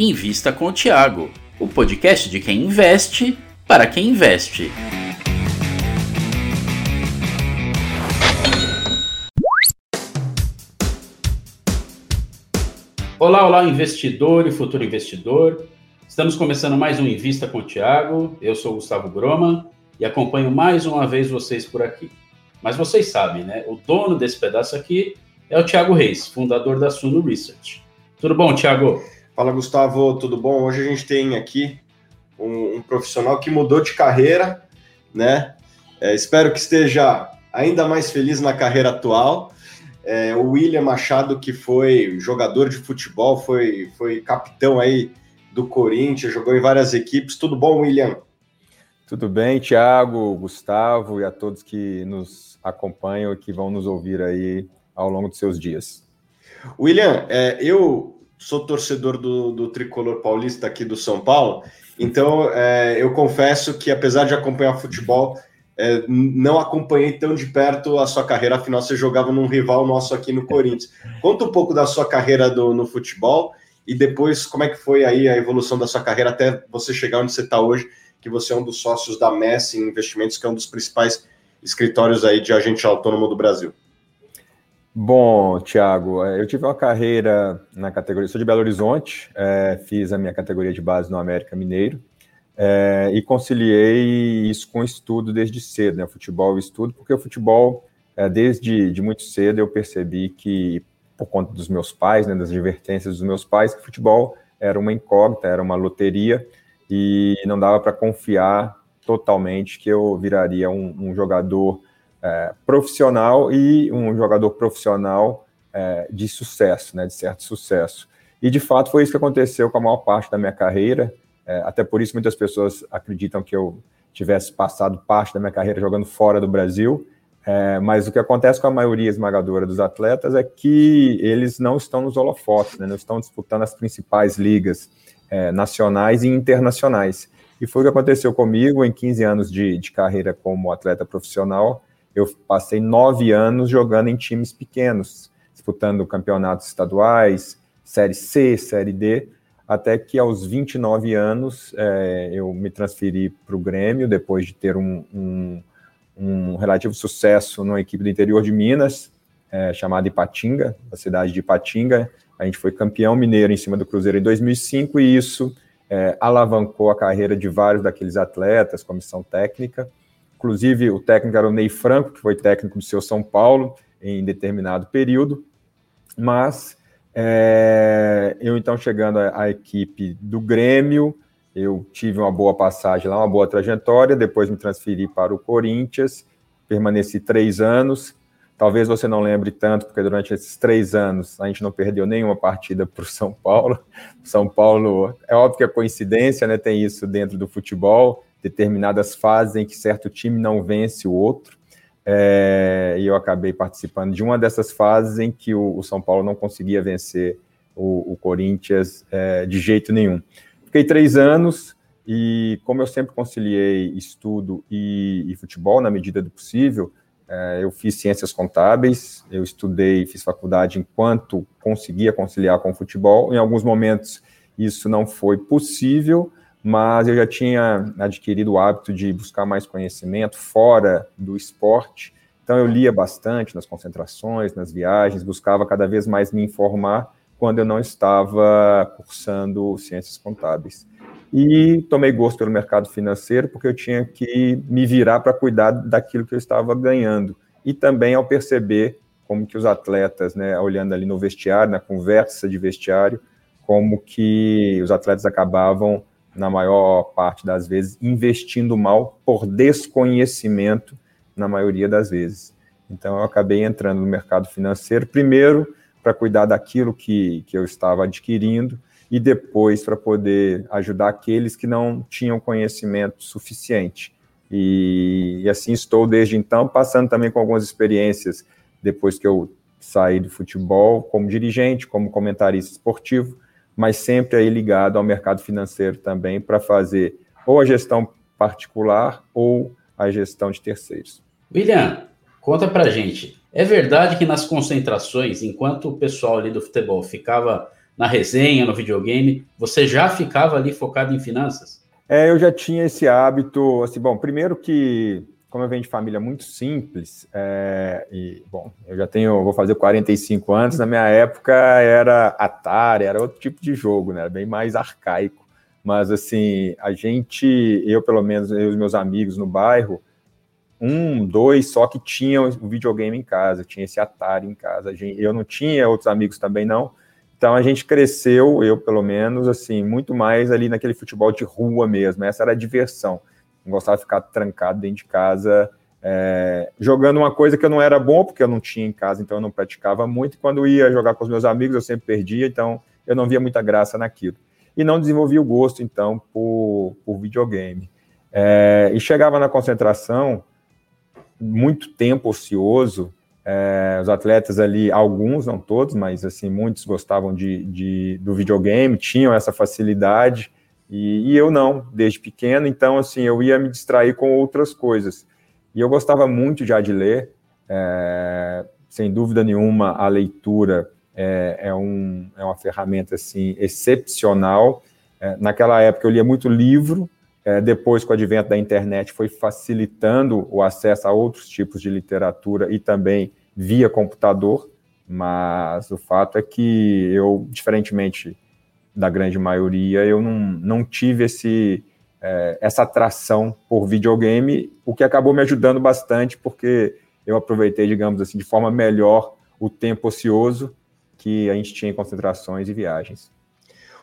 Invista com o Tiago, o podcast de quem investe para quem investe. Olá, olá, investidor e futuro investidor. Estamos começando mais um Invista com o Tiago. Eu sou Gustavo Groma e acompanho mais uma vez vocês por aqui. Mas vocês sabem, né? O dono desse pedaço aqui é o Tiago Reis, fundador da Suno Research. Tudo bom, Tiago? Fala, Gustavo, tudo bom? Hoje a gente tem aqui um, um profissional que mudou de carreira, né? É, espero que esteja ainda mais feliz na carreira atual. É, o William Machado, que foi jogador de futebol, foi, foi capitão aí do Corinthians, jogou em várias equipes. Tudo bom, William? Tudo bem, Thiago, Gustavo e a todos que nos acompanham e que vão nos ouvir aí ao longo dos seus dias. William, é, eu sou torcedor do, do tricolor paulista aqui do São Paulo, então é, eu confesso que, apesar de acompanhar futebol, é, não acompanhei tão de perto a sua carreira, afinal você jogava num rival nosso aqui no Corinthians. Conta um pouco da sua carreira do, no futebol e depois como é que foi aí a evolução da sua carreira até você chegar onde você está hoje, que você é um dos sócios da Messi Investimentos, que é um dos principais escritórios aí de agente autônomo do Brasil. Bom, Thiago, é, eu tive uma carreira na categoria, sou de Belo Horizonte, é, fiz a minha categoria de base no América Mineiro é, e conciliei isso com estudo desde cedo, né, futebol e estudo, porque o futebol, é, desde de muito cedo, eu percebi que, por conta dos meus pais, né, das advertências dos meus pais, que futebol era uma incógnita, era uma loteria e não dava para confiar totalmente que eu viraria um, um jogador é, profissional e um jogador profissional é, de sucesso, né, de certo sucesso. E de fato foi isso que aconteceu com a maior parte da minha carreira. É, até por isso muitas pessoas acreditam que eu tivesse passado parte da minha carreira jogando fora do Brasil. É, mas o que acontece com a maioria esmagadora dos atletas é que eles não estão nos holofotes, né, não estão disputando as principais ligas é, nacionais e internacionais. E foi o que aconteceu comigo em 15 anos de, de carreira como atleta profissional eu passei nove anos jogando em times pequenos, disputando campeonatos estaduais, Série C, Série D, até que aos 29 anos é, eu me transferi para o Grêmio, depois de ter um, um, um, relativo sucesso numa equipe do interior de Minas, é, chamada Ipatinga, a cidade de Ipatinga. A gente foi campeão mineiro em cima do Cruzeiro em 2005 e isso é, alavancou a carreira de vários daqueles atletas, comissão técnica. Inclusive, o técnico era o Ney Franco, que foi técnico do seu São Paulo em determinado período. Mas é, eu, então, chegando à, equipe do Grêmio, eu tive uma boa passagem lá, uma boa trajetória. Depois me transferi para o Corinthians, permaneci três anos. Talvez você não lembre tanto, porque durante esses três anos a gente não perdeu nenhuma partida para o São Paulo. São Paulo, é óbvio que é coincidência, né? Tem isso dentro do futebol determinadas fases em que certo time não vence o outro. É, e eu acabei participando de uma dessas fases em que o, o São Paulo não conseguia vencer o, o Corinthians é, de jeito nenhum. Fiquei três anos e, como eu sempre conciliei estudo e, e futebol na medida do possível, é, eu fiz ciências contábeis, eu estudei, fiz faculdade enquanto conseguia conciliar com o futebol. Em alguns momentos isso não foi possível, mas eu já tinha adquirido o hábito de buscar mais conhecimento fora do esporte. Então eu lia bastante nas concentrações, nas viagens, buscava cada vez mais me informar quando eu não estava cursando ciências contábeis. E tomei gosto pelo mercado financeiro porque eu tinha que me virar para cuidar daquilo que eu estava ganhando. E também ao perceber como que os atletas, né, olhando ali no vestiário, na conversa de vestiário, como que os atletas acabavam na maior parte das vezes, investindo mal por desconhecimento, na maioria das vezes. Então, eu acabei entrando no mercado financeiro, primeiro para cuidar daquilo que, que eu estava adquirindo, e depois para poder ajudar aqueles que não tinham conhecimento suficiente. E, e, assim estou desde então, passando também com algumas experiências depois que eu saí do futebol, como dirigente, como comentarista esportivo, mas sempre aí ligado ao mercado financeiro também para fazer ou a gestão particular ou a gestão de terceiros. William, conta para gente. É verdade que nas concentrações, enquanto o pessoal ali do futebol ficava na resenha, no videogame, você já ficava ali focado em finanças? É, eu já tinha esse hábito, assim, bom, primeiro que, como eu venho de família muito simples, é, e, bom, eu já tenho, vou fazer 45 anos, na minha época era Atari, era outro tipo de jogo, né, era bem mais arcaico, mas, assim, a gente, eu pelo menos, eu e os meus amigos no bairro, um, dois só que tinham o videogame em casa, tinha esse Atari em casa, eu não tinha, outros amigos também não, então a gente cresceu, eu pelo menos, assim, muito mais ali naquele futebol de rua mesmo. Essa era a diversão. Não gostava de ficar trancado dentro de casa, é, jogando uma coisa que eu não era bom, porque eu não tinha em casa, então eu não praticava muito. Quando ia jogar com os meus amigos, eu sempre perdia, então eu não via muita graça naquilo. E não desenvolvi o gosto, então, por, por videogame. É, e chegava na concentração, muito tempo ocioso, é, os atletas ali, alguns, não todos, mas assim, muitos gostavam de, de do videogame, tinham essa facilidade, e, e, eu não, desde pequeno, então assim, eu ia me distrair com outras coisas. E eu gostava muito já de ler, é, sem dúvida nenhuma, a leitura é, é, um, é uma ferramenta assim, excepcional. É, naquela época eu lia muito livro, é, depois, com o advento da internet, foi facilitando o acesso a outros tipos de literatura e também via computador, mas o fato é que eu, diferentemente da grande maioria, eu não, não tive esse, é, essa atração por videogame, o que acabou me ajudando bastante, porque eu aproveitei, digamos assim, de forma melhor o tempo ocioso que a gente tinha em concentrações e viagens.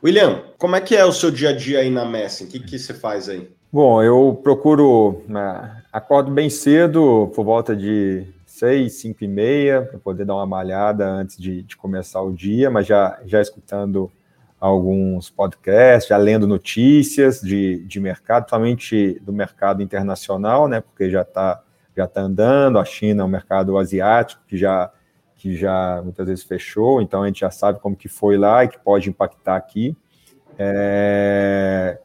William, como é que é o seu dia a dia aí na Messi? O que, que você faz aí? Bom, eu procuro, né, acordo bem cedo, por volta de seis, cinco e meia, para poder dar uma malhada antes de, de, começar o dia, mas já, já escutando alguns podcasts, já lendo notícias de, de mercado, somente do mercado internacional, né, porque já está já tá andando, a China é um mercado asiático que já, que já muitas vezes fechou, então a gente já sabe como que foi lá e que pode impactar aqui. É,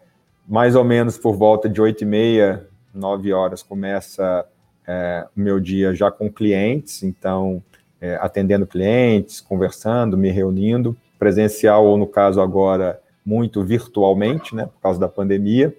mais ou menos por volta de oito e meia, nove horas, começa é, o meu dia já com clientes, então é, atendendo clientes, conversando, me reunindo, presencial ou no caso agora muito virtualmente, né, por causa da pandemia.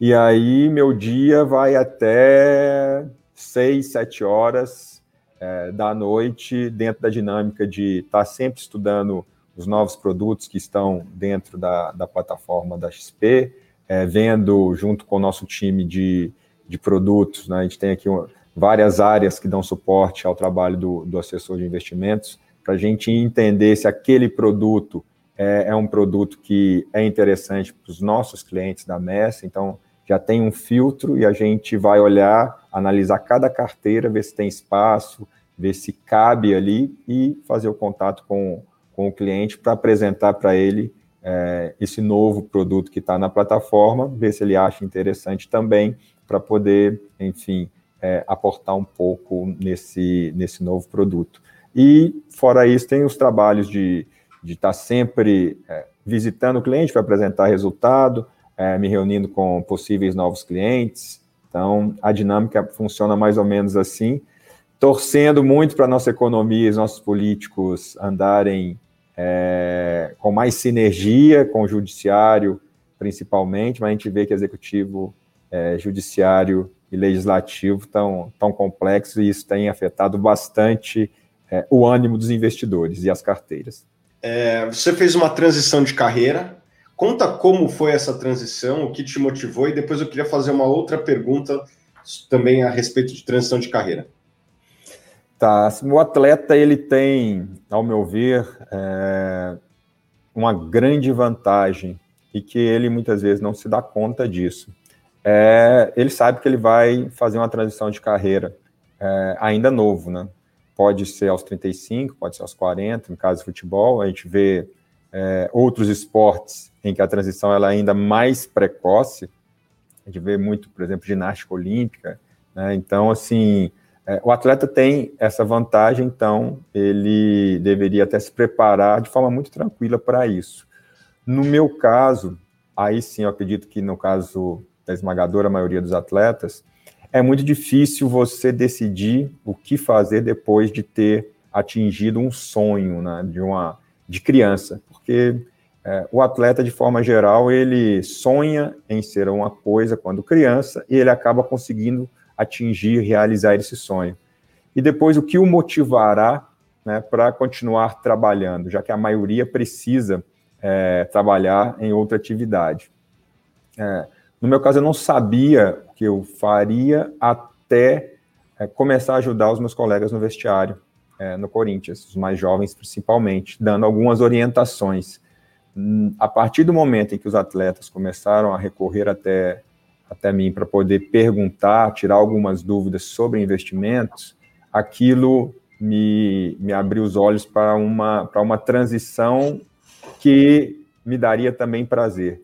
E aí meu dia vai até seis, sete horas é, da noite, dentro da dinâmica de estar tá sempre estudando os novos produtos que estão dentro da, da plataforma da XP, é, vendo junto com o nosso time de de produtos. Né? A gente tem aqui várias áreas que dão suporte ao trabalho do, do assessor de investimentos, para a gente entender se aquele produto é, é um produto que é interessante para os nossos clientes da Messa. Então, já tem um filtro e a gente vai olhar, analisar cada carteira, ver se tem espaço, ver se cabe ali e fazer o contato com, com o cliente para apresentar para ele é, esse novo produto que está na plataforma, ver se ele acha interessante também para poder, enfim, é, aportar um pouco nesse, nesse novo produto. E, fora isso, tem os trabalhos de estar tá sempre é, visitando o cliente para apresentar resultado, é, me reunindo com possíveis novos clientes. Então, a dinâmica funciona mais ou menos assim, torcendo muito para a nossa economia e os nossos políticos andarem é, com mais sinergia com o judiciário, principalmente, mas a gente vê que executivo é, judiciário e legislativo tão, tão complexo e isso tem afetado bastante é, o ânimo dos investidores e as carteiras. É, você fez uma transição de carreira. Conta como foi essa transição, o que te motivou, e depois eu queria fazer uma outra pergunta também a respeito de transição de carreira. Tá, o atleta ele tem, ao meu ver, é, uma grande vantagem e que ele muitas vezes não se dá conta disso é, ele sabe que ele vai fazer uma transição de carreira é, ainda novo, né? Pode ser aos 35, pode ser aos 40, no caso do futebol, a gente vê é, outros esportes em que a transição ela é ainda mais precoce, a gente vê muito, por exemplo, ginástica olímpica, né? Então, assim, é, o atleta tem essa vantagem, então ele deveria até se preparar de forma muito tranquila para isso. No meu caso, aí sim eu acredito que no caso da esmagadora maioria dos atletas, é muito difícil você decidir o que fazer depois de ter atingido um sonho, né, de, uma, de criança, porque é, o atleta, de forma geral, ele sonha em ser uma coisa quando criança e ele acaba conseguindo atingir, realizar esse sonho. E depois, o que o motivará né, para continuar trabalhando, já que a maioria precisa é, trabalhar em outra atividade. É, no meu caso, eu não sabia o que eu faria até é, começar a ajudar os meus colegas no vestiário, é, no Corinthians, os mais jovens principalmente, dando algumas orientações. Hum, a partir do momento em que os atletas começaram a recorrer até, até mim para poder perguntar, tirar algumas dúvidas sobre investimentos, aquilo me, me abriu os olhos para uma, para uma transição que me daria também prazer,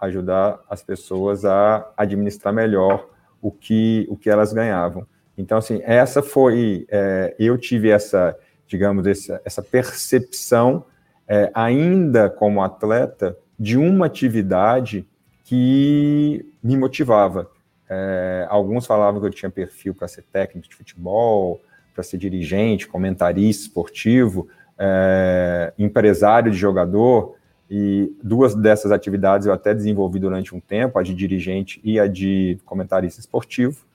ajudar as pessoas a administrar melhor o que, o que elas ganhavam. Então, assim, essa foi, é, eu tive essa, digamos, essa, essa percepção é, ainda como atleta, de uma atividade que me motivava. É, alguns falavam que eu tinha perfil para ser técnico de futebol, para ser dirigente, comentarista esportivo, é, empresário de jogador, e duas dessas atividades eu até desenvolvi durante um tempo, a de dirigente e a de comentarista esportivo.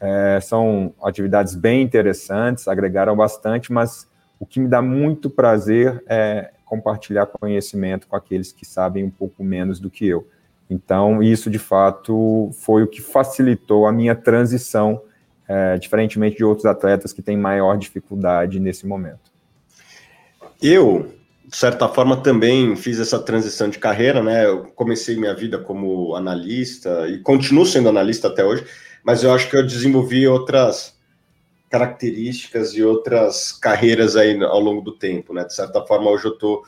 É, são atividades bem interessantes, agregaram bastante, mas o que me dá muito prazer é compartilhar conhecimento com aqueles que sabem um pouco menos do que eu. Então, isso de fato foi o que facilitou a minha transição, é, diferentemente de outros atletas que têm maior dificuldade nesse momento. Eu, de certa forma, também fiz essa transição de carreira, né? Eu comecei minha vida como analista e continuo sendo analista até hoje, mas eu acho que eu desenvolvi outras características e outras carreiras aí ao longo do tempo, né? De certa forma, hoje eu estou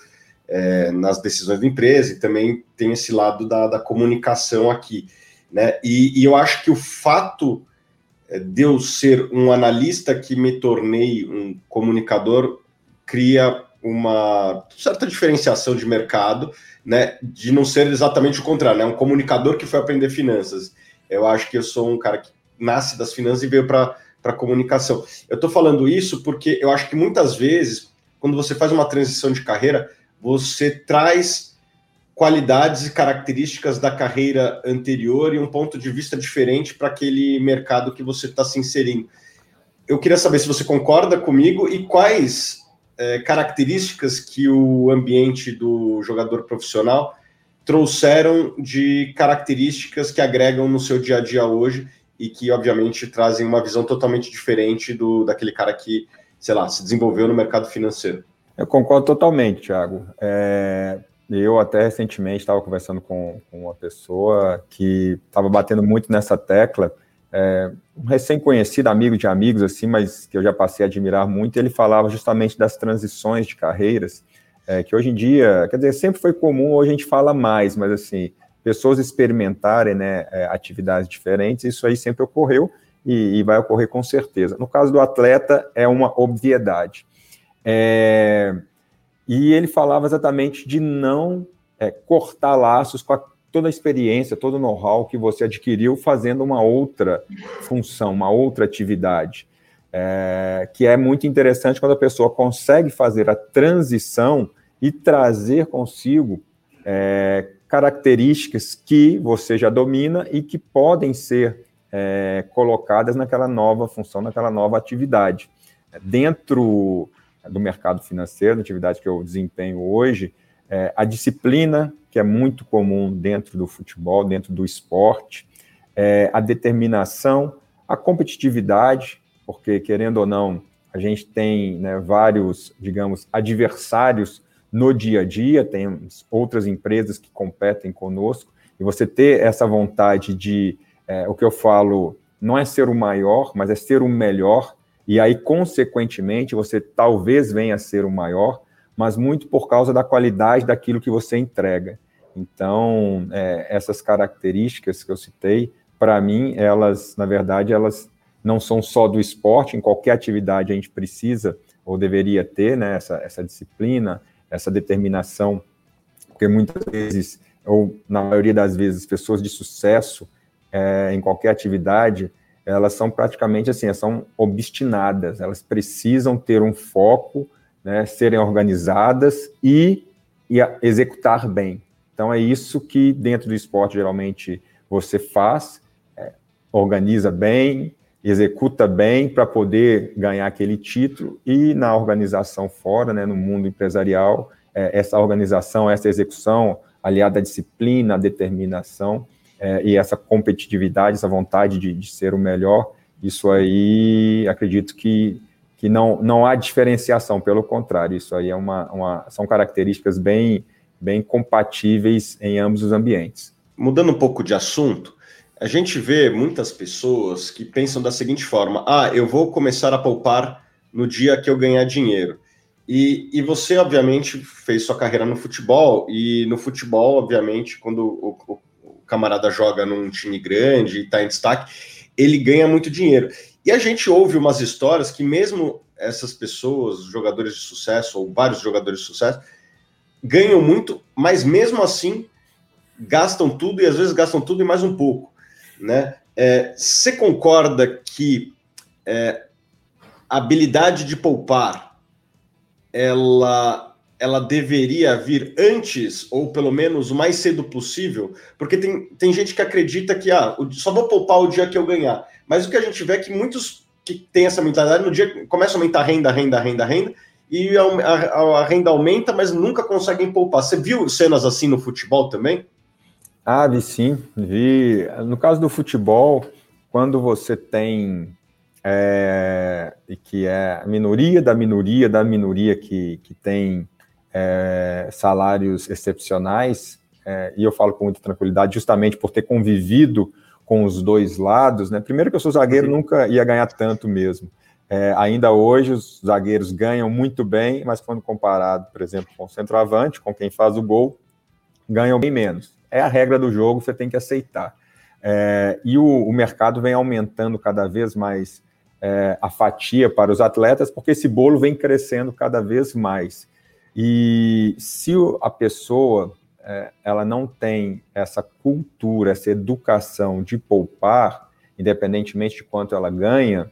é, nas decisões da empresa e também tem esse lado da, da comunicação aqui, né? E, e, eu acho que o fato é, de eu ser um analista que me tornei um comunicador cria uma certa diferenciação de mercado, né? De não ser exatamente o contrário, né? Um comunicador que foi aprender finanças. Eu acho que eu sou um cara que nasce das finanças e veio para para comunicação. Eu estou falando isso porque eu acho que muitas vezes, quando você faz uma transição de carreira, você traz qualidades e características da carreira anterior e um ponto de vista diferente para aquele mercado que você está se inserindo. Eu queria saber se você concorda comigo e quais é, características que o ambiente do jogador profissional trouxeram de características que agregam no seu dia a dia hoje e que, obviamente, trazem uma visão totalmente diferente do daquele cara que, sei lá, se desenvolveu no mercado financeiro. Eu concordo totalmente, Thiago. É, eu até recentemente estava conversando com, com, uma pessoa que estava batendo muito nessa tecla, é, um recém-conhecido amigo de amigos, assim, mas que eu já passei a admirar muito, ele falava justamente das transições de carreiras, é, que hoje em dia, quer dizer, sempre foi comum, hoje a gente fala mais, mas assim, pessoas experimentarem né, é, atividades diferentes, isso aí sempre ocorreu e, e, vai ocorrer com certeza. No caso do atleta, é uma obviedade. É, e ele falava exatamente de não é, cortar laços com a, toda a experiência, todo o know-how que você adquiriu fazendo uma outra função, uma outra atividade. É, que é muito interessante quando a pessoa consegue fazer a transição e trazer consigo é, características que você já domina e que podem ser é, colocadas naquela nova função, naquela nova atividade. Dentro do mercado financeiro, na atividade que eu desempenho hoje, é, a disciplina, que é muito comum dentro do futebol, dentro do esporte, é, a determinação, a competitividade, porque, querendo ou não, a gente tem né, vários, digamos, adversários no dia a dia, temos outras empresas que competem conosco, e você ter essa vontade de, é, o que eu falo, não é ser o maior, mas é ser o melhor, e aí, consequentemente, você talvez venha a ser o maior, mas muito por causa da qualidade daquilo que você entrega. Então, é, essas características que eu citei, para mim, elas, na verdade, elas não são só do esporte, em qualquer atividade a gente precisa ou deveria ter né, essa, essa disciplina, essa determinação, porque muitas vezes, ou na maioria das vezes, pessoas de sucesso é, em qualquer atividade, elas são praticamente assim, são obstinadas, elas precisam ter um foco né, serem organizadas e, e executar bem. Então é isso que dentro do esporte geralmente você faz, é, organiza bem, executa bem para poder ganhar aquele título e na organização fora, né, no mundo empresarial, é, essa organização, essa execução aliada à disciplina, à determinação é, e essa competitividade, essa vontade de, de, ser o melhor, isso aí acredito que, que não, não há diferenciação, pelo contrário, isso aí é uma, uma, são características bem, bem compatíveis em ambos os ambientes. Mudando um pouco de assunto, a gente vê muitas pessoas que pensam da seguinte forma: ah, eu vou começar a poupar no dia que eu ganhar dinheiro. E, e você, obviamente, fez sua carreira no futebol, e no futebol, obviamente, quando o, o, camarada joga num time grande e está em destaque, ele ganha muito dinheiro. E a gente ouve umas histórias que, mesmo essas pessoas, jogadores de sucesso, ou vários jogadores de sucesso, ganham muito, mas mesmo assim gastam tudo e às vezes gastam tudo e mais um pouco né? É, você concorda que é, a habilidade de poupar ela ela deveria vir antes, ou pelo menos o mais cedo possível, porque tem, tem gente que acredita que ah, só vou poupar o dia que eu ganhar. Mas o que a gente vê é que muitos que têm essa mentalidade, no dia começa a aumentar a renda, renda, renda, renda, e a, a, a renda aumenta, mas nunca conseguem poupar. Você viu cenas assim no futebol também? Ah, vi sim, vi. No caso do futebol, quando você tem é, que é a minoria da minoria da minoria que, que tem é, salários excepcionais, é, e eu falo com muita tranquilidade, justamente por ter convivido com os dois lados, né? Primeiro que eu sou zagueiro, Sim. nunca ia ganhar tanto mesmo. É, ainda hoje os zagueiros ganham muito bem, mas quando comparado, por exemplo, com o centroavante, com quem faz o gol, ganham bem menos é a regra do jogo, você tem que aceitar. É, e o, o, mercado vem aumentando cada vez mais é, a fatia para os atletas, porque esse bolo vem crescendo cada vez mais. E se a pessoa é, ela não tem essa cultura, essa educação de poupar, independentemente de quanto ela ganha,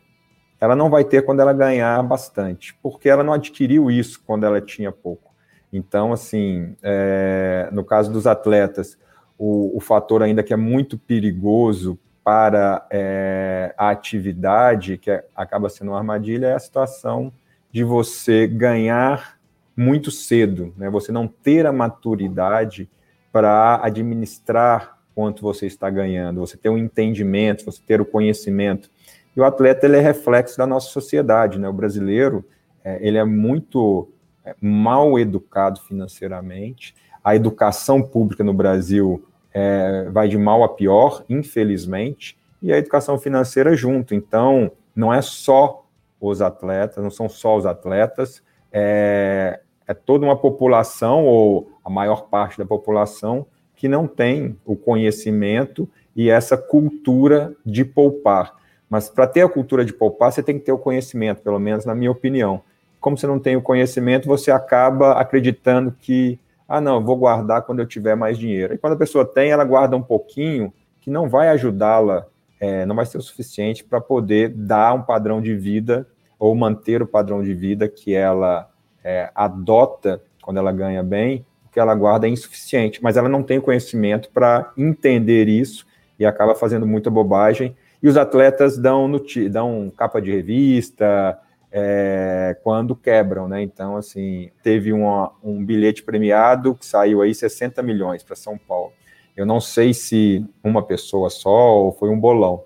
ela não vai ter quando ela ganhar bastante, porque ela não adquiriu isso quando ela tinha pouco. Então, assim, é, no caso dos atletas, o, o fator ainda que é muito perigoso para é, a atividade, que é, acaba sendo uma armadilha, é a situação de você ganhar muito cedo, né? você não ter a maturidade para administrar quanto você está ganhando, você ter o um entendimento, você ter o conhecimento. E o atleta ele é reflexo da nossa sociedade, né? O brasileiro é, ele é muito é, mal educado financeiramente. A educação pública no Brasil é, vai de mal a pior, infelizmente, e a educação financeira junto. Então, não é só os atletas, não são só os atletas, é, é toda uma população, ou a maior parte da população, que não tem o conhecimento e essa cultura de poupar. Mas para ter a cultura de poupar, você tem que ter o conhecimento, pelo menos na minha opinião. Como você não tem o conhecimento, você acaba acreditando que ah, não, vou guardar quando eu tiver mais dinheiro. E quando a pessoa tem, ela guarda um pouquinho, que não vai ajudá-la, é, não vai ser o suficiente para poder dar um padrão de vida ou manter o padrão de vida que ela é, adota quando ela ganha bem, o que ela guarda é insuficiente, mas ela não tem conhecimento para entender isso e acaba fazendo muita bobagem. E os atletas dão, dão capa de revista, é, quando quebram, né? Então, assim, teve uma, um bilhete premiado que saiu aí 60 milhões para São Paulo. Eu não sei se uma pessoa só ou foi um bolão,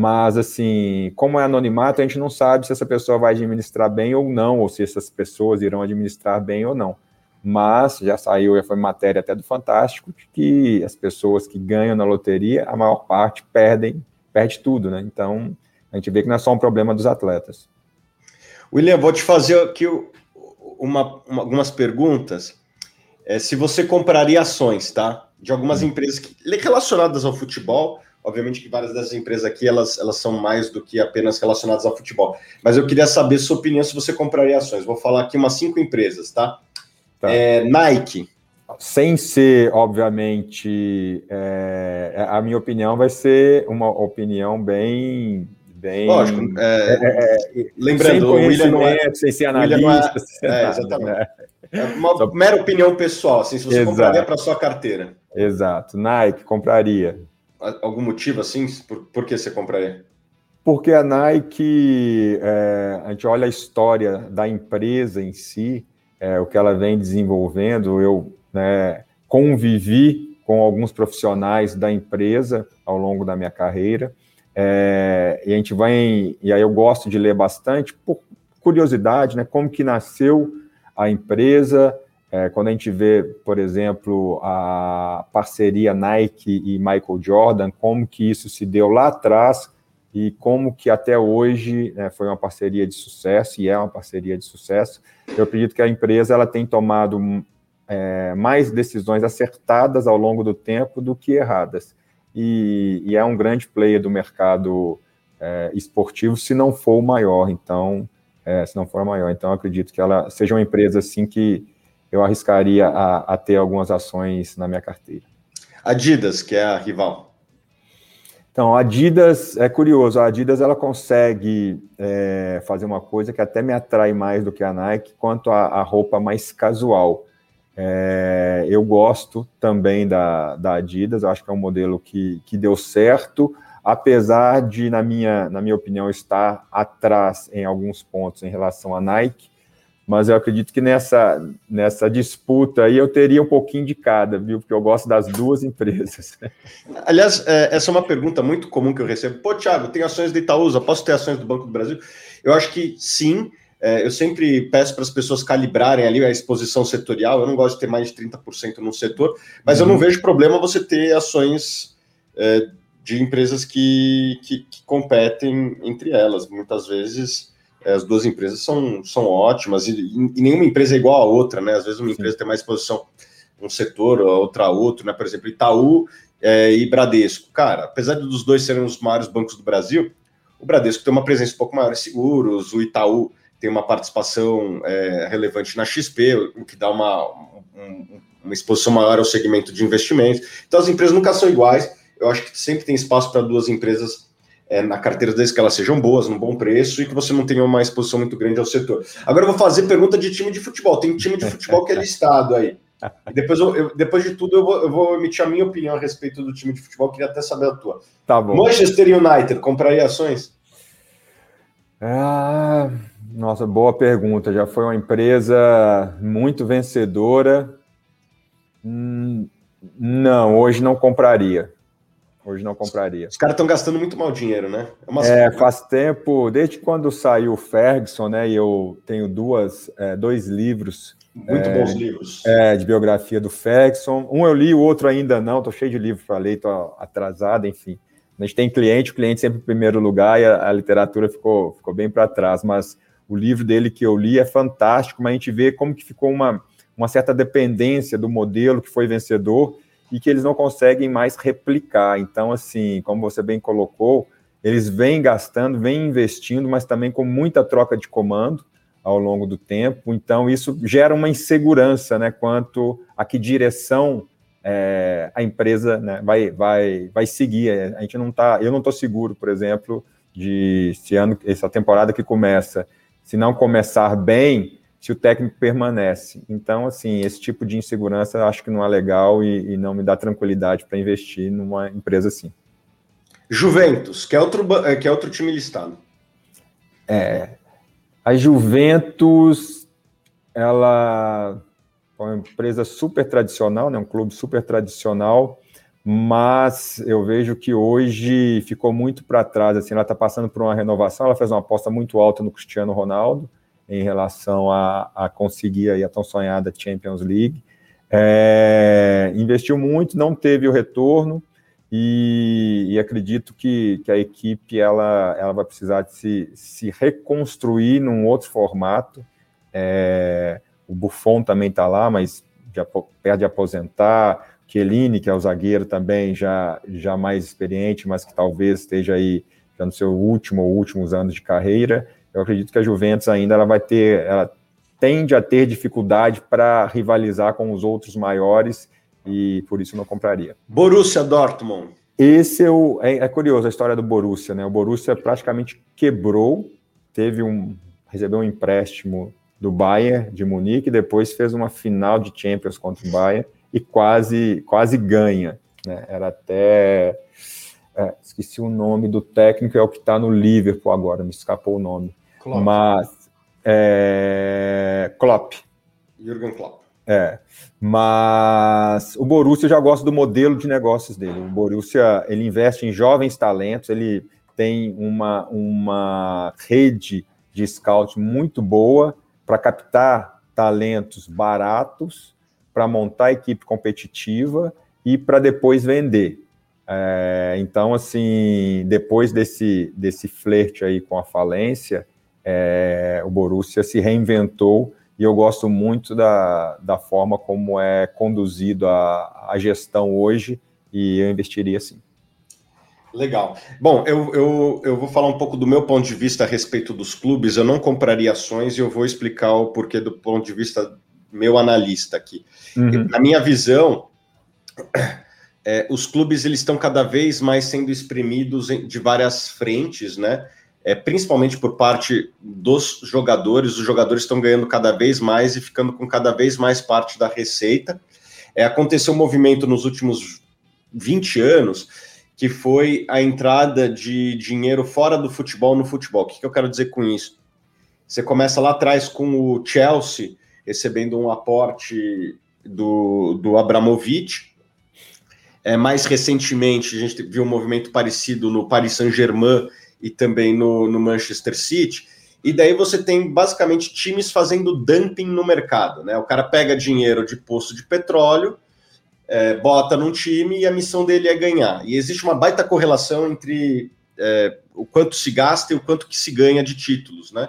mas, assim, como é anonimato, a gente não sabe se essa pessoa vai administrar bem ou não, ou se essas pessoas irão administrar bem ou não. Mas já saiu, já foi matéria até do Fantástico, que as pessoas que ganham na loteria, a maior parte perdem, perde tudo, né? Então, a gente vê que não é só um problema dos atletas. William, vou te fazer aqui uma, uma, algumas perguntas. É, se você compraria ações, tá? De algumas hum. empresas que, relacionadas ao futebol. Obviamente que várias dessas empresas aqui elas, elas são mais do que apenas relacionadas ao futebol. Mas eu queria saber sua opinião se você compraria ações. Vou falar aqui umas cinco empresas, tá? tá. É, Nike. Sem ser, obviamente, é, a minha opinião vai ser uma opinião bem bem. Lógico, é, é, é, é lembrando, o William não é. Sem ser analista. É, é, exatamente. Né? É uma Só... mera opinião pessoal, assim, se você Exato. compraria para sua carteira. Exato. Nike, compraria. Algum motivo assim? Por, por que você compraria? Porque a Nike, é, a gente olha a história da empresa em si, é, o que ela vem desenvolvendo. Eu né, convivi com alguns profissionais da empresa ao longo da minha carreira. É, e a gente vai, e aí eu gosto de ler bastante por curiosidade, né? Como que nasceu a empresa, é, quando a gente vê, por exemplo, a parceria Nike e Michael Jordan, como que isso se deu lá atrás e como que até hoje né, foi uma parceria de sucesso e é uma parceria de sucesso. Eu acredito que a empresa ela tem tomado é, mais decisões acertadas ao longo do tempo do que erradas. E, e é um grande player do mercado é, esportivo, se não for o maior. Então, é, se não for a maior. Então, acredito que ela seja uma empresa assim que eu arriscaria a, a, ter algumas ações na minha carteira. Adidas, que é a rival. Então, a Adidas é curioso. A Adidas ela consegue é, fazer uma coisa que até me atrai mais do que a Nike, quanto a roupa mais casual. É, eu gosto também da, da Adidas. Acho que é um modelo que, que deu certo apesar de, na minha, na minha opinião, estar atrás em alguns pontos em relação à Nike, mas eu acredito que nessa, nessa disputa aí eu teria um pouquinho de cada, viu? Porque eu gosto das duas empresas. Aliás, é, essa é uma pergunta muito comum que eu recebo. Pô, Thiago, tem ações da Itaúsa, posso ter ações do Banco do Brasil? Eu acho que sim. É, eu sempre peço para as pessoas calibrarem ali a exposição setorial. Eu não gosto de ter mais de 30% num setor, mas uhum. eu não vejo problema você ter ações é, de empresas que, que, que, competem entre elas. Muitas vezes as duas empresas são, são ótimas e, e, nenhuma empresa é igual a outra, né? Às vezes uma Sim. empresa tem mais exposição um setor, a outra outro, né? Por exemplo, Itaú é, e Bradesco. Cara, apesar dos dois serem os maiores bancos do Brasil, o Bradesco tem uma presença um pouco maior em seguros, o Itaú tem uma participação é, relevante na XP, o que dá uma, um, uma exposição maior ao segmento de investimentos. Então as empresas nunca são iguais eu acho que sempre tem espaço para duas empresas é, na carteira desde que elas sejam boas, num bom preço e que você não tenha uma exposição muito grande ao setor. Agora eu vou fazer pergunta de time de futebol. Tem time de futebol que é listado aí. depois, eu, eu, depois de tudo, eu vou, eu vou, emitir a minha opinião a respeito do time de futebol. Queria até saber a tua. Tá bom. Manchester United, compraria ações? Ah, nossa, boa pergunta. Já foi uma empresa muito vencedora. Hum, não, hoje não compraria. Hoje não compraria. Os caras estão gastando muito mal dinheiro, né? É, é, faz tempo, desde quando saiu o Ferguson, né? E eu tenho duas, é, dois livros. Muito é, bons livros. É, de biografia do Ferguson. Um eu li, o outro ainda não. Estou cheio de livro para ler, estou atrasado, enfim. A gente tem cliente, o cliente sempre em primeiro lugar e a, a literatura ficou, ficou bem para trás. Mas o livro dele que eu li é fantástico, mas a gente vê como que ficou uma, uma certa dependência do modelo que foi vencedor e que eles não conseguem mais replicar. Então, assim, como você bem colocou, eles vêm gastando, vêm investindo, mas também com muita troca de comando ao longo do tempo. Então, isso gera uma insegurança, né, quanto a que direção é, a empresa né, vai, vai, vai seguir. A gente não tá, eu não estou seguro, por exemplo, de se ano, essa temporada que começa, se não começar bem, se o técnico permanece. Então, assim, esse tipo de insegurança acho que não é legal e, e não me dá tranquilidade para investir numa empresa assim. Juventus, que é outro, que é outro time listado. É, a Juventus, ela é uma empresa super tradicional, né, um clube super tradicional, mas eu vejo que hoje ficou muito para trás. Assim, ela está passando por uma renovação. Ela fez uma aposta muito alta no Cristiano Ronaldo em relação a, a conseguir a tão sonhada Champions League. É, investiu muito, não teve o retorno e, e acredito que, que, a equipe ela, ela vai precisar de se, se reconstruir num outro formato. É, o Buffon também está lá, mas já perde aposentar. Chiellini, que é o zagueiro também, já, já mais experiente, mas que talvez esteja aí já no seu último ou últimos anos de carreira eu acredito que a Juventus ainda ela vai ter, ela tende a ter dificuldade para rivalizar com os outros maiores e por isso não compraria. Borussia Dortmund. Esse é, o, é, é, curioso a história do Borussia, né? O Borussia praticamente quebrou, teve um recebeu um empréstimo do Bayern de Munique, depois fez uma final de Champions contra o Bayern e quase quase ganha, né? Era até é, esqueci o nome do técnico, é o que está no Liverpool agora, me escapou o nome. Klopp. Mas é, Klopp. Jürgen Klopp. É, mas o Borussia já gosta do modelo de negócios dele. O Borussia ele investe em jovens talentos, ele tem uma, uma rede de scout muito boa para captar talentos baratos, para montar equipe competitiva e para depois vender. É, então, assim, depois desse, desse flerte aí com a falência, é, o Borussia se reinventou e eu gosto muito da, da forma como é conduzido a, a gestão hoje e eu investiria sim. Legal. Bom, eu, eu, eu vou falar um pouco do meu ponto de vista a respeito dos clubes. Eu não compraria ações e eu vou explicar o porquê do ponto de vista meu analista aqui. Uhum. Na minha visão, é, os clubes eles estão cada vez mais sendo espremidos de várias frentes, né? É, principalmente por parte dos jogadores. Os jogadores estão ganhando cada vez mais e ficando com cada vez mais parte da receita. É, aconteceu um movimento nos últimos 20 anos que foi a entrada de dinheiro fora do futebol no futebol. O que, que eu quero dizer com isso? Você começa lá atrás com o Chelsea recebendo um aporte do, do Abramovich, é, mais recentemente, a gente viu um movimento parecido no Paris Saint-Germain e também no, no, Manchester City. E daí você tem basicamente times fazendo dumping no mercado. Né? O cara pega dinheiro de poço de petróleo, é, bota num time e a missão dele é ganhar. E existe uma baita correlação entre é, o quanto se gasta e o quanto que se ganha de títulos. Né?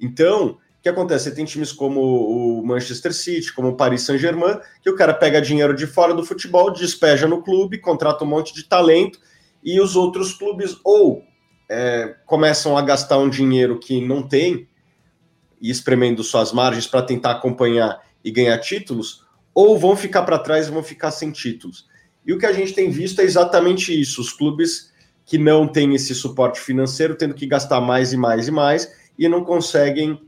Então, que acontece? Você tem times como o Manchester City, como o Paris Saint-Germain, que o cara pega dinheiro de fora do futebol, despeja no clube, contrata um monte de talento, e os outros clubes ou é, começam a gastar um dinheiro que não tem, e espremendo suas margens para tentar acompanhar e ganhar títulos, ou vão ficar para trás e vão ficar sem títulos. E o que a gente tem visto é exatamente isso: os clubes que não têm esse suporte financeiro tendo que gastar mais e mais e mais e não conseguem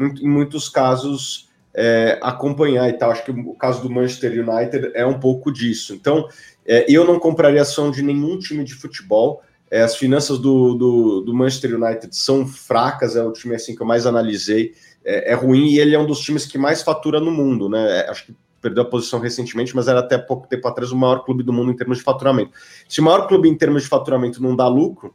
em muitos casos, é, acompanhar e tal. Acho que o caso do Manchester United é um pouco disso. Então, é, eu não compraria ação de nenhum time de futebol. É, as finanças do, do, do, Manchester United são fracas, é o time assim que eu mais analisei. É, é ruim e ele é um dos times que mais fatura no mundo, né? É, acho que perdeu a posição recentemente, mas era até pouco tempo atrás o maior clube do mundo em termos de faturamento. Se o maior clube em termos de faturamento não dá lucro,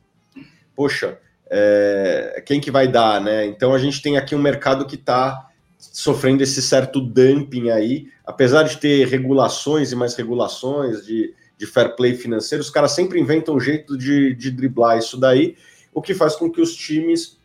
poxa, é, quem que vai dar, né? Então a gente tem aqui um mercado que está sofrendo esse certo dumping aí, apesar de ter regulações e mais regulações de, de fair play financeiro, os caras sempre inventam um jeito de, de driblar isso daí, o que faz com que os times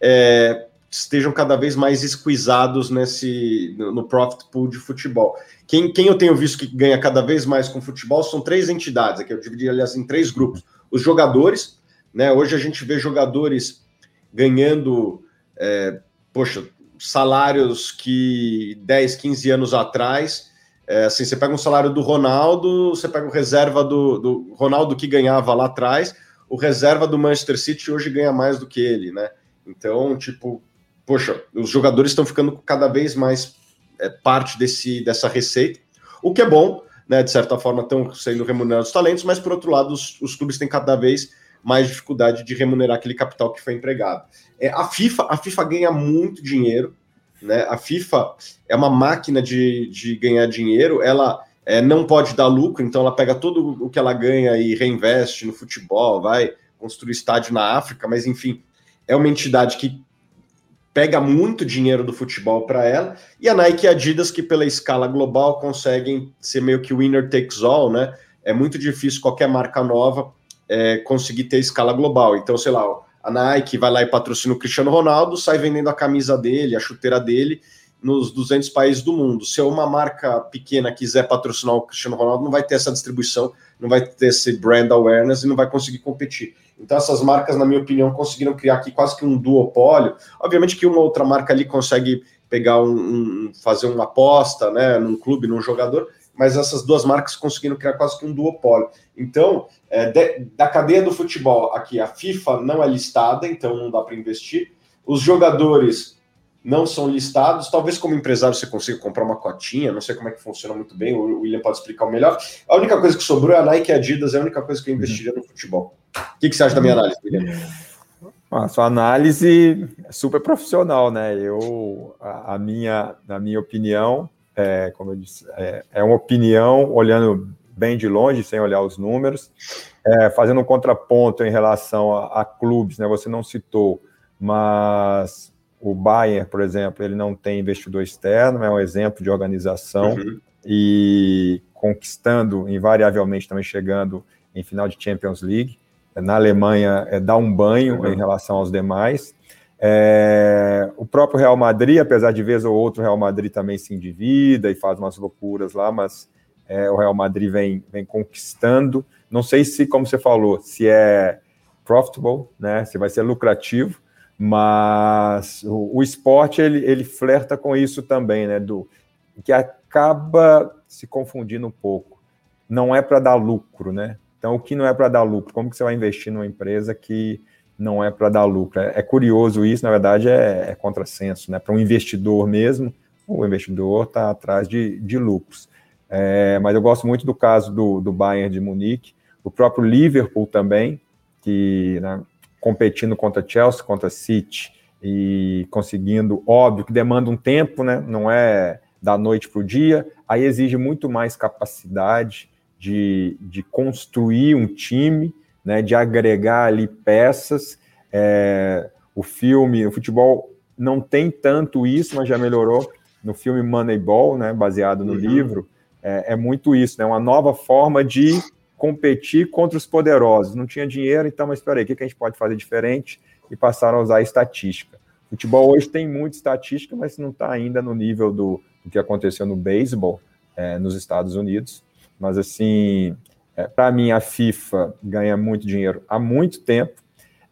é, estejam cada vez mais esquisados nesse no, profit pool de futebol. Quem, quem eu tenho visto que ganha cada vez mais com futebol são três entidades, aqui eu dividi, aliás, em três grupos. Os jogadores, né? Hoje a gente vê jogadores ganhando, é, poxa, salários que 10, 15 anos atrás, é, assim, você pega um salário do Ronaldo, você pega o reserva do, do Ronaldo que ganhava lá atrás, o reserva do Manchester City hoje ganha mais do que ele, né? Então, tipo, poxa, os jogadores estão ficando cada vez mais é, parte desse, dessa receita, o que é bom, né? De certa forma, estão sendo remunerados os talentos, mas por outro lado, os, os clubes têm cada vez mais dificuldade de remunerar aquele capital que foi empregado. É, a FIFA, a FIFA ganha muito dinheiro, né? A FIFA é uma máquina de, de ganhar dinheiro, ela é, não pode dar lucro, então ela pega tudo o que ela ganha e reinveste no futebol, vai construir estádio na África, mas enfim, é uma entidade que pega muito dinheiro do futebol para ela, e a Nike e a Adidas, que pela escala global conseguem ser meio que winner takes all, né? É muito difícil qualquer marca nova é, conseguir ter escala global. Então, sei lá, a Nike vai lá e patrocina o Cristiano Ronaldo, sai vendendo a camisa dele, a chuteira dele, nos 200 países do mundo. Se uma marca pequena quiser patrocinar o Cristiano Ronaldo, não vai ter essa distribuição, não vai ter esse brand awareness e não vai conseguir competir. Então, essas marcas, na minha opinião, conseguiram criar aqui quase que um duopólio. Obviamente que uma outra marca ali consegue pegar um, um, fazer uma aposta, né, num clube, num jogador, mas essas duas marcas conseguiram criar quase que um duopólio. Então, é, de, da cadeia do futebol aqui, a FIFA não é listada, então não dá para investir. Os jogadores não são listados. Talvez como empresário você consiga comprar uma cotinha, não sei como é que funciona muito bem, o William pode explicar o melhor. A única coisa que sobrou é a Nike e a Adidas, é a única coisa que eu investiria no futebol. O que, que você acha da minha análise, William? A sua análise é super profissional, né? Eu, a, a minha, na minha opinião, é, como eu disse, é, é, uma opinião olhando bem de longe, sem olhar os números, é, fazendo um contraponto em relação a, a, clubes, né? Você não citou, mas o Bayern, por exemplo, ele não tem investidor externo, é um exemplo de organização uhum. e conquistando invariavelmente também chegando em final de Champions League na Alemanha é, dá um banho uhum. em relação aos demais. É, o próprio Real Madrid, apesar de vez ou outro, o Real Madrid também se endivida e faz umas loucuras lá, mas é, o Real Madrid vem, vem conquistando. Não sei se, como você falou, se é profitable, né, se vai ser lucrativo, mas o, o esporte ele, ele flerta com isso também, né, do que acaba se confundindo um pouco. Não é para dar lucro, né? Então, o que não é para dar lucro? Como que você vai investir numa empresa que não é para dar lucro? É, é, curioso isso, na verdade, é, é contrassenso, né? Para um investidor mesmo, o investidor está atrás de, de lucros. É, mas eu gosto muito do caso do, do Bayern de Munique, o próprio Liverpool também, que né, competindo contra Chelsea, contra City e conseguindo, óbvio que demanda um tempo, né? Não é da noite para o dia, aí exige muito mais capacidade, de, de construir um time, né, de agregar ali peças. É, o filme, o futebol não tem tanto isso, mas já melhorou. No filme Moneyball, né, baseado no uhum. livro, é, é, muito isso, né, uma nova forma de competir contra os poderosos. Não tinha dinheiro, então, mas espera aí, o que, a gente pode fazer diferente? E passaram a usar a estatística. O futebol hoje tem muita estatística, mas não está ainda no nível do, do que aconteceu no beisebol é, nos Estados Unidos. Mas, assim, é, para mim, a FIFA ganha muito dinheiro há muito tempo.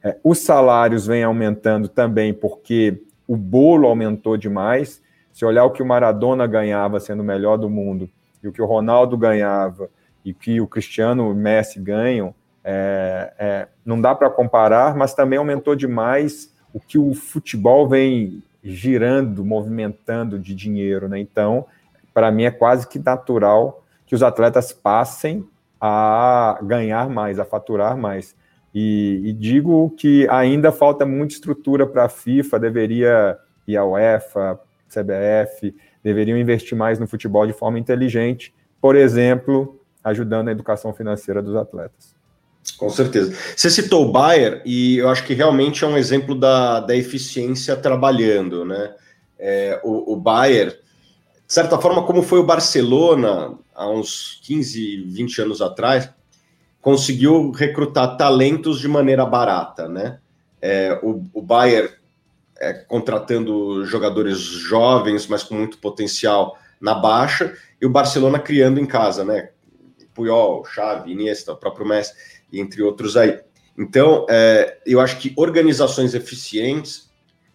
É, os salários vêm aumentando também porque o bolo aumentou demais. Se olhar o que o Maradona ganhava sendo o melhor do mundo e o que o Ronaldo ganhava e que o Cristiano o Messi ganham, é, é, não dá para comparar, mas também aumentou demais o que o futebol vem girando, movimentando de dinheiro. Né? Então, para mim, é quase que natural que os atletas passem a ganhar mais, a faturar mais. E, e digo que ainda falta muita estrutura para a FIFA, deveria e a UEFA, CBF, deveriam investir mais no futebol de forma inteligente, por exemplo, ajudando a educação financeira dos atletas. Com certeza. Você citou o Bayer, e eu acho que realmente é um exemplo da, da eficiência trabalhando, né? É, o, o Bayer, de certa forma, como foi o Barcelona há uns 15, 20 anos atrás, conseguiu recrutar talentos de maneira barata, né? É, o, o Bayern é, contratando jogadores jovens, mas com muito potencial na baixa, e o Barcelona criando em casa, né? Puyol, Xavi, Iniesta, o próprio Messi, entre outros aí. Então, é, eu acho que organizações eficientes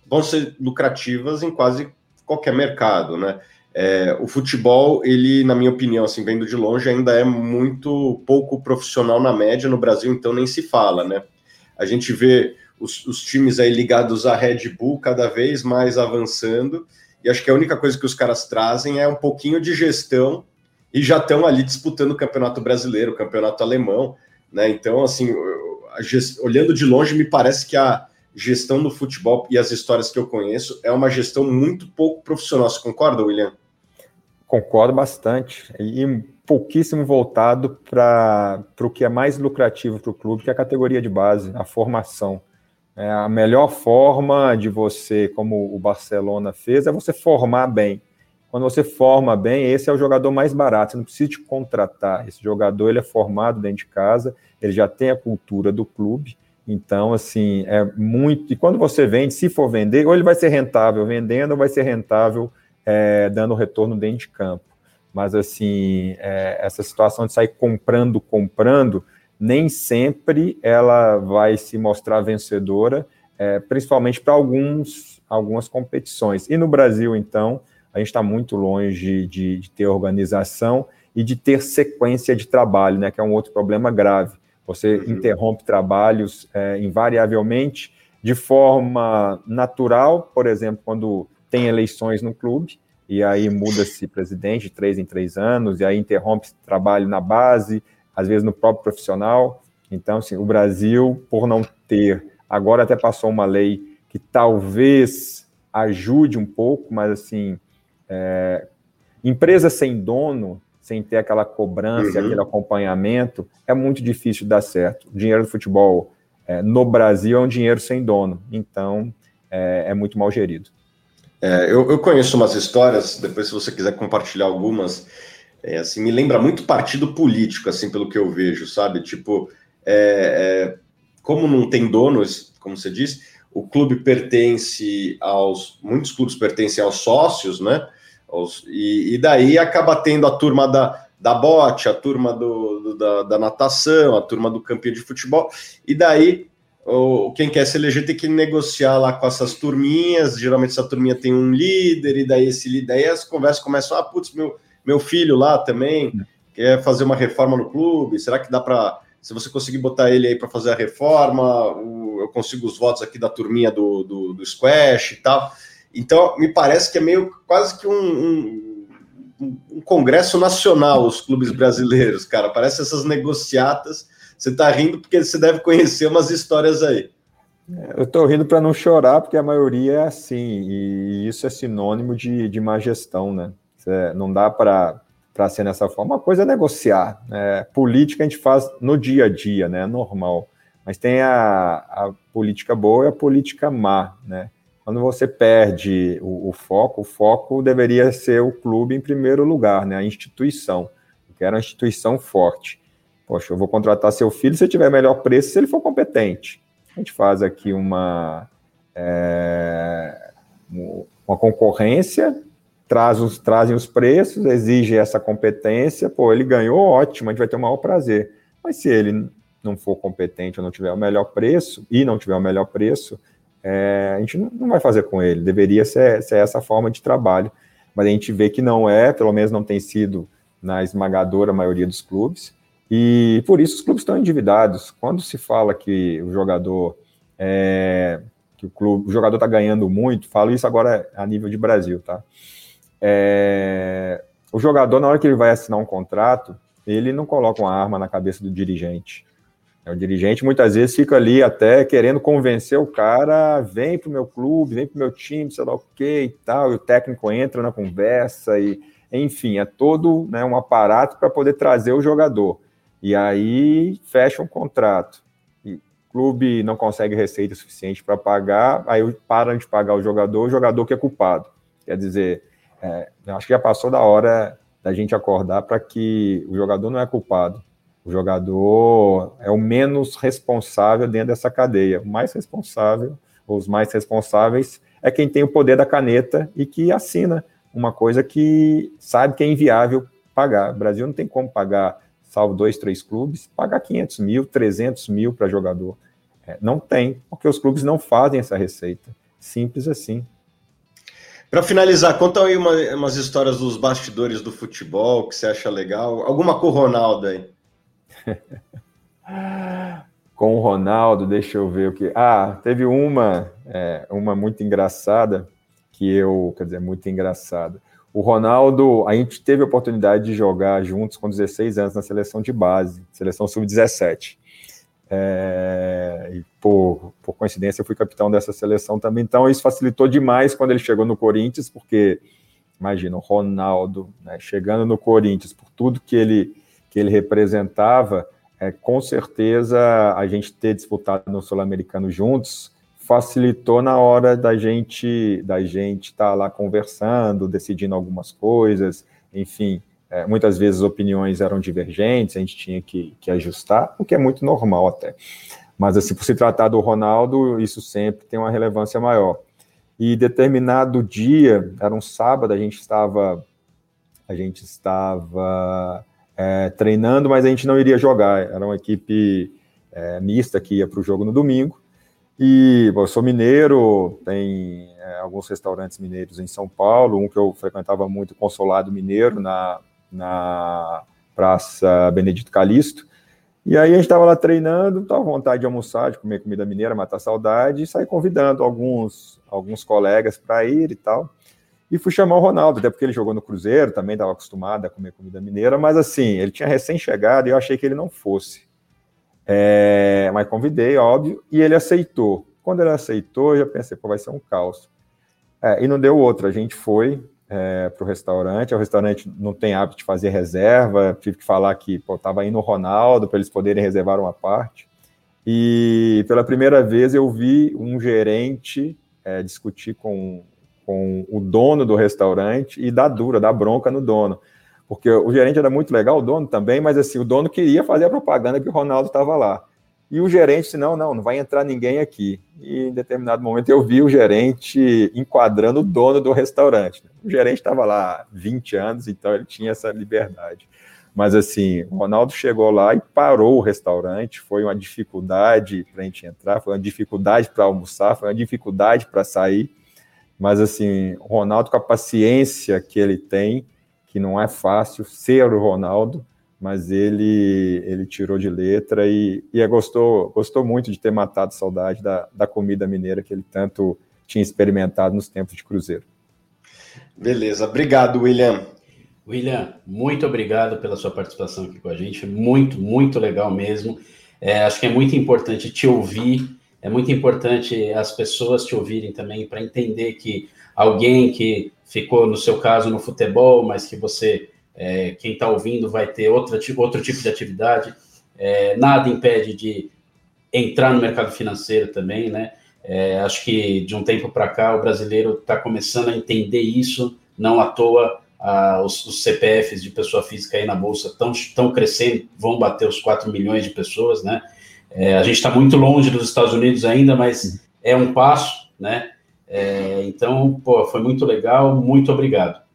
vão ser lucrativas em quase qualquer mercado, né? É, o futebol, ele, na minha opinião, assim, vendo de longe, ainda é muito pouco profissional na média no Brasil, então nem se fala, né? A gente vê os, os times aí ligados à Red Bull cada vez mais avançando, e acho que a única coisa que os caras trazem é um pouquinho de gestão e já estão ali disputando o campeonato brasileiro, o campeonato alemão, né? Então, assim, gest... olhando de longe, me parece que a gestão do futebol e as histórias que eu conheço é uma gestão muito pouco profissional. Você concorda, William? Concordo bastante. E pouquíssimo voltado para o que é mais lucrativo para o clube, que é a categoria de base, a formação. É, a melhor forma de você, como o Barcelona fez, é você formar bem. Quando você forma bem, esse é o jogador mais barato. Você não precisa te contratar. Esse jogador ele é formado dentro de casa, ele já tem a cultura do clube. Então, assim, é muito. E quando você vende, se for vender, ou ele vai ser rentável vendendo, ou vai ser rentável é, dando retorno dentro de campo. Mas, assim, é, essa situação de sair comprando, comprando, nem sempre ela vai se mostrar vencedora. é, principalmente para alguns algumas competições. E no Brasil, então, a gente está muito longe de, de, ter organização e de ter sequência de trabalho, né, que é um outro problema grave. Você uhum. interrompe trabalhos é, invariavelmente de forma natural, por exemplo, quando tem eleições no clube, e aí muda-se presidente de três em três anos, e aí interrompe trabalho na base, às vezes no próprio profissional. Então, assim, o Brasil, por não ter, agora até passou uma lei que talvez ajude um pouco, mas assim, é, empresa sem dono, sem ter aquela cobrança, uhum. aquele acompanhamento, é muito difícil dar certo. O dinheiro do futebol é, no Brasil é um dinheiro sem dono, então é, é muito mal gerido. É, eu, eu, conheço umas histórias, depois se você quiser compartilhar algumas, é, assim, me lembra muito partido político, assim, pelo que eu vejo, sabe? Tipo, é, como não tem donos, como você disse, o clube pertence aos. Muitos clubes pertencem aos sócios, né? Aos, e, e, daí acaba tendo a turma da, da bote, a turma do, do da, da, natação, a turma do campinho de futebol, e daí o, quem quer se eleger tem que negociar lá com essas turminhas. Geralmente essa turminha tem um líder, e daí esse líder, daí as conversas começam: ah, putz, meu, meu filho lá também quer fazer uma reforma no clube, será que dá para se você conseguir botar ele aí para fazer a reforma, o, eu consigo os votos aqui da turminha do, do, do, Squash e tal. Então, me parece que é meio quase que um, um, um congresso nacional, os clubes brasileiros, cara. Parece essas negociatas. Você está rindo porque você deve conhecer umas histórias aí. É, eu estou rindo para não chorar, porque a maioria é assim, e isso é sinônimo de, de má gestão, né? não dá para ser nessa forma. Uma coisa é negociar. Né? Política a gente faz no dia a dia, né? Normal. Mas tem a, a política boa e a política má, né? Quando você perde o, o, foco, o foco deveria ser o clube em primeiro lugar, né? A instituição. Eu quero uma instituição forte. Poxa, eu vou contratar seu filho se tiver melhor preço, se ele for competente. A gente faz aqui uma, é, uma concorrência traz os, trazem os preços, exige essa competência, pô, ele ganhou, ótimo, a gente vai ter o maior prazer. Mas se ele não for competente ou não tiver o melhor preço, e não tiver o melhor preço, é, a gente não vai fazer com ele. Deveria ser, ser essa forma de trabalho. Mas a gente vê que não é, pelo menos não tem sido na esmagadora maioria dos clubes, e por isso os clubes estão endividados. Quando se fala que o jogador é, que o clube, o jogador está ganhando muito, falo isso agora a nível de Brasil, tá? É, o jogador, na hora que ele vai assinar um contrato, ele não coloca uma arma na cabeça do dirigente. O dirigente muitas vezes fica ali até querendo convencer o cara, vem para o meu clube, vem para o meu time, sei lá o que e tal, e o técnico entra na conversa, e enfim, é todo né, um aparato para poder trazer o jogador. E aí fecha um contrato. E o clube não consegue receita suficiente para pagar, aí param de pagar o jogador, o jogador que é culpado. Quer dizer, é, acho que já passou da hora da gente acordar para que o jogador não é culpado. O jogador é o menos responsável dentro dessa cadeia. O mais responsável, os mais responsáveis, é quem tem o poder da caneta e que assina uma coisa que sabe que é inviável pagar. O Brasil não tem como pagar, salvo dois, três clubes, pagar 500 mil, 300 mil para jogador. É, não tem, porque os clubes não fazem essa receita. Simples assim. Para finalizar, conta aí uma, umas histórias dos bastidores do futebol que você acha legal. Alguma com o Ronaldo aí? com o Ronaldo, deixa eu ver o que. Ah, teve uma, é, uma muito engraçada que eu, quer dizer, muito engraçada. O Ronaldo, a gente teve a oportunidade de jogar juntos com 16 anos na seleção de base, seleção sub-17. É, e por, por coincidência, eu fui capitão dessa seleção também. Então, isso facilitou demais quando ele chegou no Corinthians, porque, imagina, o Ronaldo né, chegando no Corinthians, por tudo que ele, que ele representava, é, com certeza a gente ter disputado no Sul-Americano juntos facilitou na hora da gente da gente estar tá lá conversando, decidindo algumas coisas, enfim, é, muitas vezes opiniões eram divergentes, a gente tinha que, que ajustar, o que é muito normal até. Mas, assim, por se tratar do Ronaldo, isso sempre tem uma relevância maior. E determinado dia, era um sábado, a gente estava, a gente estava é, treinando, mas a gente não iria jogar. Era uma equipe é, mista que ia para o jogo no domingo. E bom, eu sou mineiro, tem é, alguns restaurantes mineiros em São Paulo, um que eu frequentava muito, Consolado Mineiro, na, na Praça Benedito Calixto. E aí a gente estava lá treinando, estava vontade de almoçar, de comer comida mineira, matar saudade, e saí convidando alguns, alguns colegas para ir e tal. E fui chamar o Ronaldo, até porque ele jogou no Cruzeiro, também estava acostumado a comer comida mineira, mas assim, ele tinha recém-chegado e eu achei que ele não fosse. É, mas convidei, óbvio, e ele aceitou. Quando ele aceitou, eu já pensei, pô, vai ser um caos. É, e não deu outra, a gente foi é, para o restaurante, o restaurante não tem hábito de fazer reserva, tive que falar que estava indo o Ronaldo para eles poderem reservar uma parte. E pela primeira vez eu vi um gerente é, discutir com, com o dono do restaurante e dar dura, dar bronca no dono porque o gerente era muito legal, o dono também, mas assim, o dono queria fazer a propaganda que o Ronaldo estava lá. E o gerente não, não, não vai entrar ninguém aqui. E em determinado momento eu vi o gerente enquadrando o dono do restaurante. O gerente estava lá há 20 anos, então ele tinha essa liberdade. Mas assim, o Ronaldo chegou lá e parou o restaurante, foi uma dificuldade para a gente entrar, foi uma dificuldade para almoçar, foi uma dificuldade para sair. Mas assim, o Ronaldo com a paciência que ele tem, que não é fácil ser o Ronaldo, mas ele ele tirou de letra e, e é, gostou, gostou muito de ter matado saudade da, da comida mineira que ele tanto tinha experimentado nos tempos de Cruzeiro. Beleza, obrigado, William. William, muito obrigado pela sua participação aqui com a gente, muito, muito legal mesmo. É, acho que é muito importante te ouvir, é muito importante as pessoas te ouvirem também para entender que alguém que ficou, no seu caso, no futebol, mas que você, é, quem está ouvindo, vai ter outra, outro tipo de atividade. É, nada impede de entrar no mercado financeiro também, né? É, acho que de um tempo para cá o brasileiro está começando a entender isso, não à toa a, os, os, CPFs de pessoa física aí na Bolsa estão crescendo, vão bater os 4 milhões de pessoas, né? É, a gente está muito longe dos Estados Unidos ainda, mas é um passo, né? É, então, pô, foi muito legal, muito obrigado.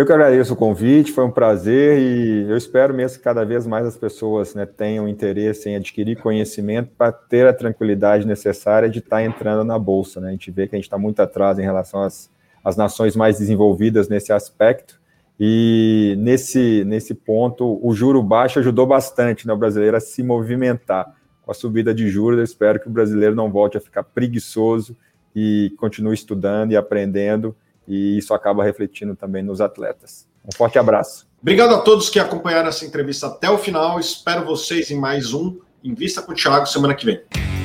Eu que agradeço o convite, foi um prazer e eu espero mesmo que cada vez mais as pessoas né, tenham interesse em adquirir conhecimento para ter a tranquilidade necessária de estar tá entrando na Bolsa. Né? A gente vê que a gente está muito atrás em relação às, às nações mais desenvolvidas nesse aspecto e nesse, nesse ponto o juro baixo ajudou bastante né, o brasileiro a se movimentar. Com a subida de juros, eu espero que o brasileiro não volte a ficar preguiçoso e continue estudando e aprendendo, e isso acaba refletindo também nos atletas. Um forte abraço. Obrigado a todos que acompanharam essa entrevista até o final. Espero vocês em mais um Invista com o Thiago semana que vem.